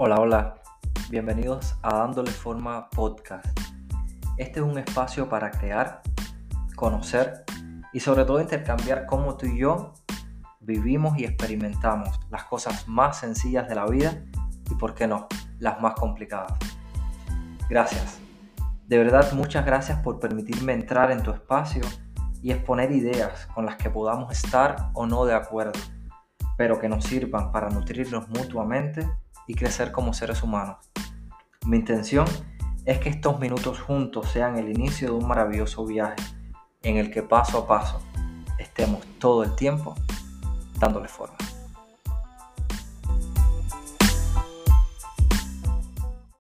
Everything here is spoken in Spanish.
Hola, hola, bienvenidos a Dándole Forma Podcast. Este es un espacio para crear, conocer y sobre todo intercambiar cómo tú y yo vivimos y experimentamos las cosas más sencillas de la vida y, por qué no, las más complicadas. Gracias. De verdad, muchas gracias por permitirme entrar en tu espacio y exponer ideas con las que podamos estar o no de acuerdo, pero que nos sirvan para nutrirnos mutuamente y crecer como seres humanos. Mi intención es que estos minutos juntos sean el inicio de un maravilloso viaje en el que paso a paso estemos todo el tiempo dándole forma.